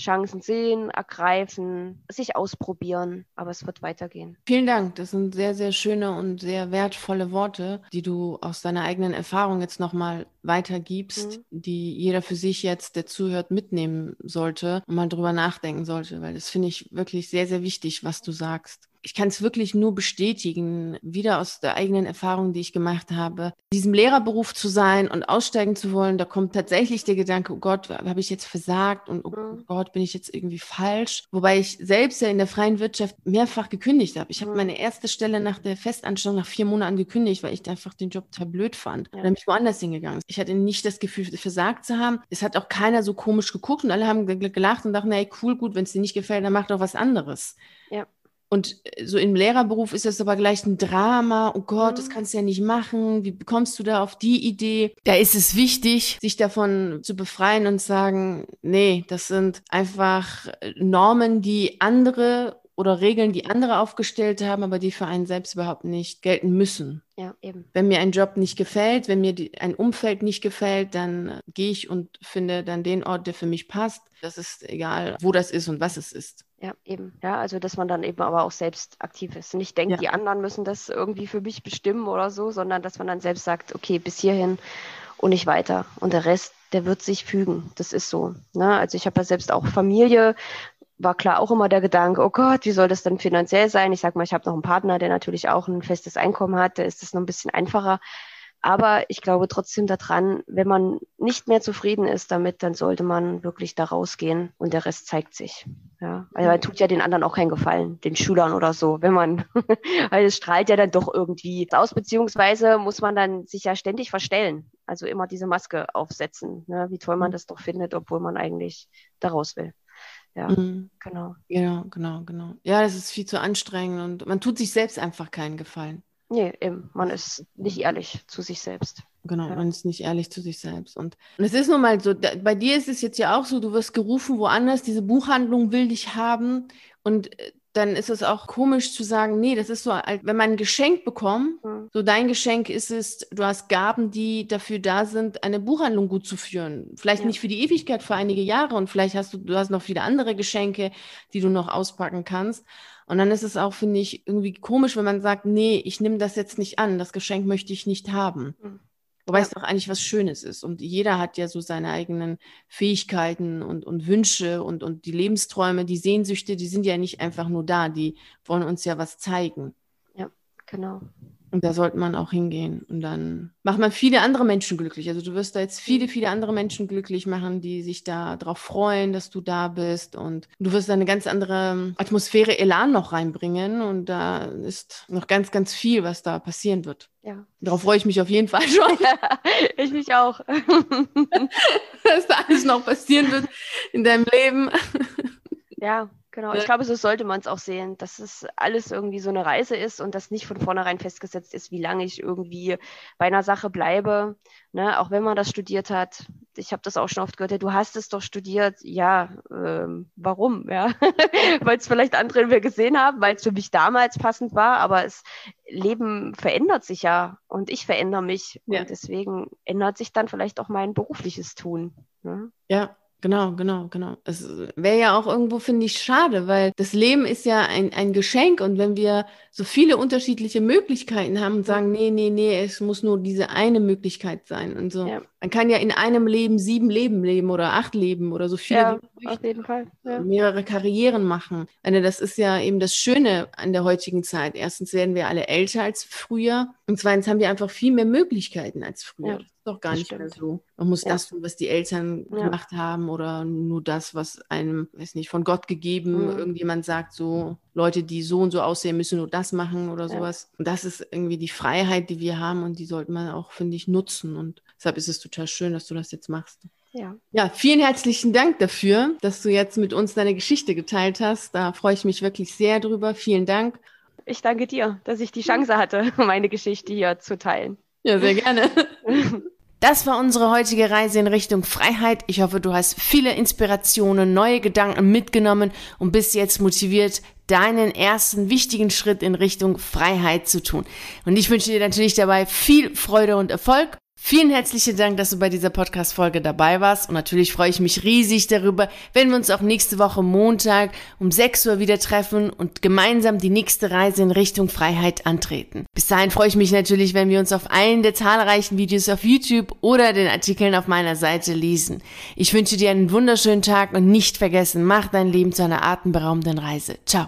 Chancen sehen, ergreifen, sich ausprobieren, aber es wird weitergehen. Vielen Dank. Das sind sehr, sehr schöne und sehr wertvolle Worte, die du aus deiner eigenen Erfahrung jetzt nochmal weitergibst, mhm. die jeder für sich jetzt, der zuhört, mitnehmen sollte und mal drüber nachdenken sollte, weil das finde ich wirklich sehr, sehr wichtig, was du sagst ich kann es wirklich nur bestätigen, wieder aus der eigenen Erfahrung, die ich gemacht habe, diesem Lehrerberuf zu sein und aussteigen zu wollen, da kommt tatsächlich der Gedanke, oh Gott, habe ich jetzt versagt und oh mhm. Gott, bin ich jetzt irgendwie falsch? Wobei ich selbst ja in der freien Wirtschaft mehrfach gekündigt habe. Ich habe mhm. meine erste Stelle nach der Festanstellung nach vier Monaten gekündigt, weil ich einfach den Job total blöd fand. Ja. Dann bin ich woanders hingegangen. Ich hatte nicht das Gefühl, versagt zu haben. Es hat auch keiner so komisch geguckt und alle haben gelacht und dachten, hey, cool, gut, wenn es dir nicht gefällt, dann mach doch was anderes. Ja. Und äh, so im Lehrerberuf ist das aber gleich ein Drama. Oh Gott, das mhm. kannst du ja nicht machen. Wie bekommst du da auf die Idee? Da ist es wichtig, sich davon zu befreien und sagen, nee, das sind einfach äh, Normen, die andere oder Regeln, die andere aufgestellt haben, aber die für einen selbst überhaupt nicht gelten müssen. Ja, eben. Wenn mir ein Job nicht gefällt, wenn mir die, ein Umfeld nicht gefällt, dann äh, gehe ich und finde dann den Ort, der für mich passt. Das ist egal, wo das ist und was es ist. Ja, eben. Ja, also dass man dann eben aber auch selbst aktiv ist. Nicht denkt, ja. die anderen müssen das irgendwie für mich bestimmen oder so, sondern dass man dann selbst sagt, okay, bis hierhin und nicht weiter. Und der Rest, der wird sich fügen. Das ist so. Ne? Also ich habe ja selbst auch Familie, war klar auch immer der Gedanke, oh Gott, wie soll das denn finanziell sein? Ich sag mal, ich habe noch einen Partner, der natürlich auch ein festes Einkommen hat, da ist es noch ein bisschen einfacher. Aber ich glaube trotzdem daran, wenn man nicht mehr zufrieden ist damit, dann sollte man wirklich da rausgehen und der Rest zeigt sich. Ja, also man tut ja den anderen auch keinen Gefallen, den Schülern oder so, wenn man, weil es strahlt ja dann doch irgendwie aus, beziehungsweise muss man dann sich ja ständig verstellen. Also immer diese Maske aufsetzen, ne? wie toll man das doch findet, obwohl man eigentlich da raus will. Ja, mhm. genau. Genau, genau, genau. Ja, das ist viel zu anstrengend und man tut sich selbst einfach keinen Gefallen. Nee, eben. Man ist nicht ehrlich zu sich selbst. Genau, ja. man ist nicht ehrlich zu sich selbst. Und, und es ist nun mal so, da, bei dir ist es jetzt ja auch so, du wirst gerufen woanders, diese Buchhandlung will dich haben. Und äh, dann ist es auch komisch zu sagen, nee, das ist so, wenn man ein Geschenk bekommt, mhm. so dein Geschenk ist es, du hast Gaben, die dafür da sind, eine Buchhandlung gut zu führen. Vielleicht ja. nicht für die Ewigkeit, für einige Jahre und vielleicht hast du, du hast noch viele andere Geschenke, die du noch auspacken kannst. Und dann ist es auch, finde ich, irgendwie komisch, wenn man sagt, nee, ich nehme das jetzt nicht an, das Geschenk möchte ich nicht haben. Mhm. Wobei ja. es doch eigentlich was Schönes ist. Und jeder hat ja so seine eigenen Fähigkeiten und, und Wünsche und, und die Lebensträume, die Sehnsüchte, die sind ja nicht einfach nur da, die wollen uns ja was zeigen. Ja, genau. Und da sollte man auch hingehen. Und dann macht man viele andere Menschen glücklich. Also du wirst da jetzt viele, viele andere Menschen glücklich machen, die sich da drauf freuen, dass du da bist. Und du wirst da eine ganz andere Atmosphäre, Elan noch reinbringen. Und da ist noch ganz, ganz viel, was da passieren wird. Ja. Darauf freue ich mich auf jeden Fall schon. ich mich auch. dass da alles noch passieren wird in deinem Leben. Ja, Genau, ich glaube, so sollte man es auch sehen, dass es alles irgendwie so eine Reise ist und dass nicht von vornherein festgesetzt ist, wie lange ich irgendwie bei einer Sache bleibe. Ne? Auch wenn man das studiert hat. Ich habe das auch schon oft gehört, ja, du hast es doch studiert. Ja, ähm, warum? Ja? weil es vielleicht andere wir gesehen haben, weil es für mich damals passend war, aber das Leben verändert sich ja und ich verändere mich. Ja. Und deswegen ändert sich dann vielleicht auch mein berufliches Tun. Ne? Ja, Genau, genau, genau. Es wäre ja auch irgendwo, finde ich, schade, weil das Leben ist ja ein, ein Geschenk und wenn wir so viele unterschiedliche Möglichkeiten haben und sagen, nee, nee, nee, es muss nur diese eine Möglichkeit sein und so. Ja. Man kann ja in einem Leben sieben Leben leben oder acht Leben oder so viele. Ja, auf jeden Fall. Ja. Mehrere Karrieren machen. Also das ist ja eben das Schöne an der heutigen Zeit. Erstens werden wir alle älter als früher und zweitens haben wir einfach viel mehr Möglichkeiten als früher. Ja doch gar nicht stimmt. mehr so. Man muss ja. das tun, was die Eltern gemacht haben oder nur das, was einem, weiß nicht, von Gott gegeben, mhm. irgendjemand sagt so, Leute, die so und so aussehen, müssen nur das machen oder sowas. Und das ist irgendwie die Freiheit, die wir haben und die sollte man auch, finde ich, nutzen. Und deshalb ist es total schön, dass du das jetzt machst. Ja. ja, vielen herzlichen Dank dafür, dass du jetzt mit uns deine Geschichte geteilt hast. Da freue ich mich wirklich sehr drüber. Vielen Dank. Ich danke dir, dass ich die Chance hatte, meine Geschichte hier zu teilen. Ja, sehr gerne. Das war unsere heutige Reise in Richtung Freiheit. Ich hoffe, du hast viele Inspirationen, neue Gedanken mitgenommen und bist jetzt motiviert, deinen ersten wichtigen Schritt in Richtung Freiheit zu tun. Und ich wünsche dir natürlich dabei viel Freude und Erfolg. Vielen herzlichen Dank, dass du bei dieser Podcast-Folge dabei warst. Und natürlich freue ich mich riesig darüber, wenn wir uns auch nächste Woche Montag um 6 Uhr wieder treffen und gemeinsam die nächste Reise in Richtung Freiheit antreten. Bis dahin freue ich mich natürlich, wenn wir uns auf einen der zahlreichen Videos auf YouTube oder den Artikeln auf meiner Seite lesen. Ich wünsche dir einen wunderschönen Tag und nicht vergessen, mach dein Leben zu einer atemberaubenden Reise. Ciao.